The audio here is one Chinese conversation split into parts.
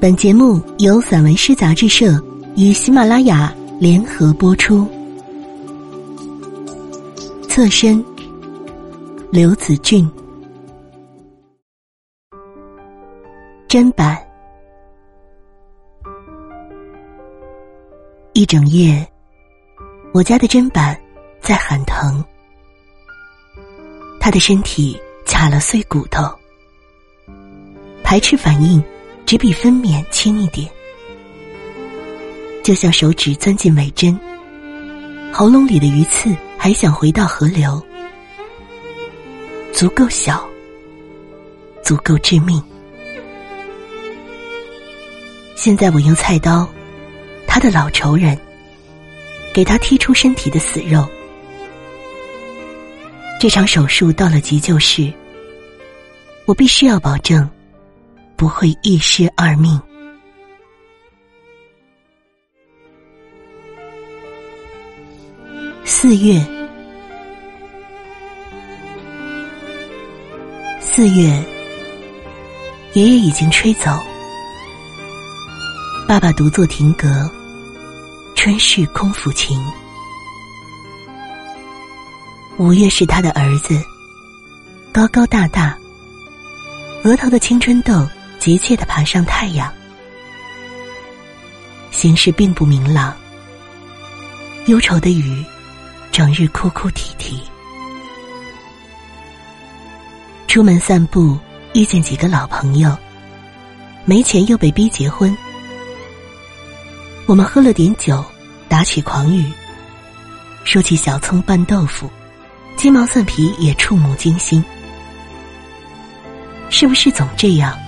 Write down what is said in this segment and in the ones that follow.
本节目由散文诗杂志社与喜马拉雅联合播出。侧身，刘子俊。砧板，一整夜，我家的砧板在喊疼，他的身体卡了碎骨头。排斥反应只比分娩轻一点，就像手指钻进尾针，喉咙里的鱼刺还想回到河流，足够小，足够致命。现在我用菜刀，他的老仇人，给他剔出身体的死肉。这场手术到了急救室，我必须要保证。不会一尸二命。四月，四月，爷爷已经吹走，爸爸独坐亭阁，春逝空抚琴。五月是他的儿子，高高大大，额头的青春痘。急切的爬上太阳，形势并不明朗。忧愁的雨，整日哭哭啼啼。出门散步，遇见几个老朋友，没钱又被逼结婚。我们喝了点酒，打起狂语，说起小葱拌豆腐，鸡毛蒜皮也触目惊心。是不是总这样？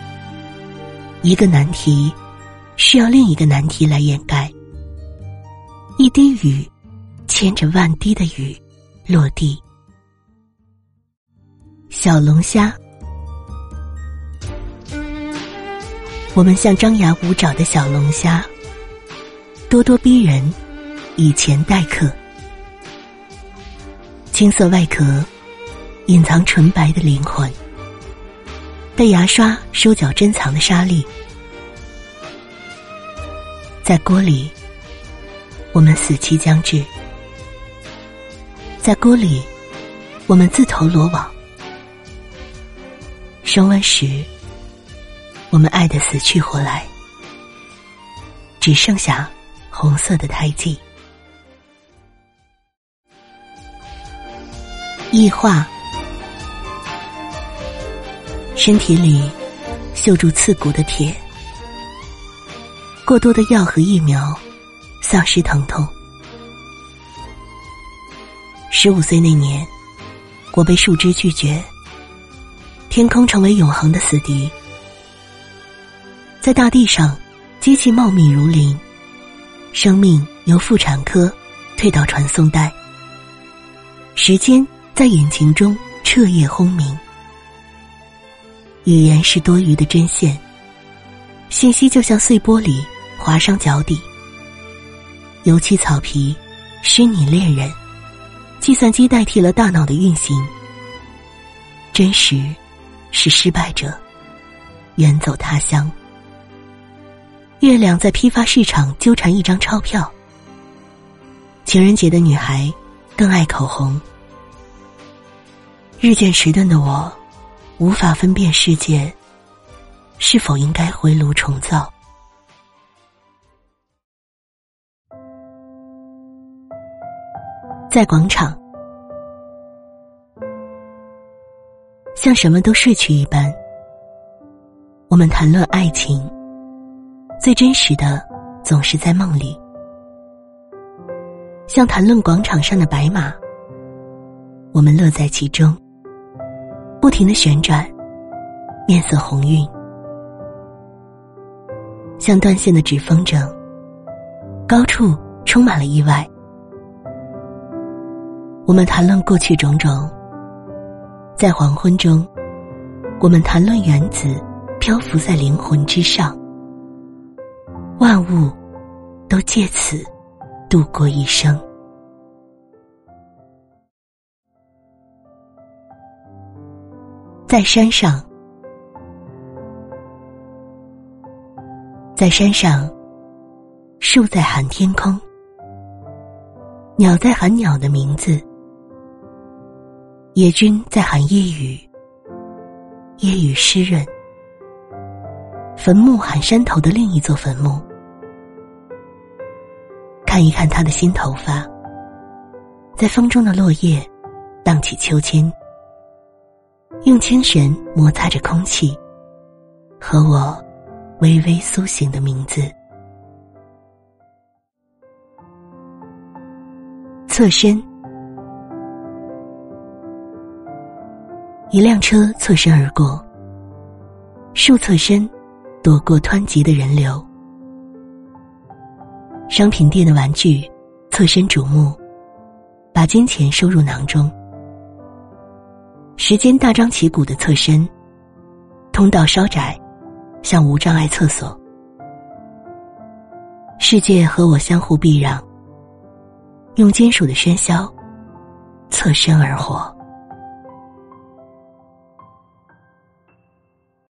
一个难题，需要另一个难题来掩盖。一滴雨，牵着万滴的雨，落地。小龙虾，我们像张牙舞爪的小龙虾，咄咄逼人，以钱待客。青色外壳，隐藏纯白的灵魂。被牙刷收缴珍藏的沙粒，在锅里，我们死期将至；在锅里，我们自投罗网。升温时，我们爱的死去活来，只剩下红色的胎记。异化。身体里锈住刺骨的铁，过多的药和疫苗，丧失疼痛。十五岁那年，我被树枝拒绝，天空成为永恒的死敌。在大地上，机器茂密如林，生命由妇产科退到传送带，时间在引擎中彻夜轰鸣。语言是多余的针线，信息就像碎玻璃划伤脚底。油漆草皮，虚拟恋人，计算机代替了大脑的运行。真实是失败者，远走他乡。月亮在批发市场纠缠一张钞票。情人节的女孩更爱口红。日渐迟钝的我。无法分辨世界是否应该回炉重造。在广场，像什么都睡去一般，我们谈论爱情，最真实的总是在梦里，像谈论广场上的白马，我们乐在其中。不停的旋转，面色红晕，像断线的纸风筝。高处充满了意外。我们谈论过去种种，在黄昏中，我们谈论原子漂浮在灵魂之上，万物都借此度过一生。在山上，在山上，树在喊天空，鸟在喊鸟的名字，野君在喊夜雨，夜雨湿润。坟墓喊山头的另一座坟墓，看一看他的新头发，在风中的落叶荡起秋千，用清神摩擦着空气，和我微微苏醒的名字。侧身，一辆车侧身而过，树侧身。躲过湍急的人流，商品店的玩具侧身瞩目，把金钱收入囊中。时间大张旗鼓的侧身，通道稍窄，像无障碍厕所。世界和我相互避让，用金属的喧嚣侧身而活。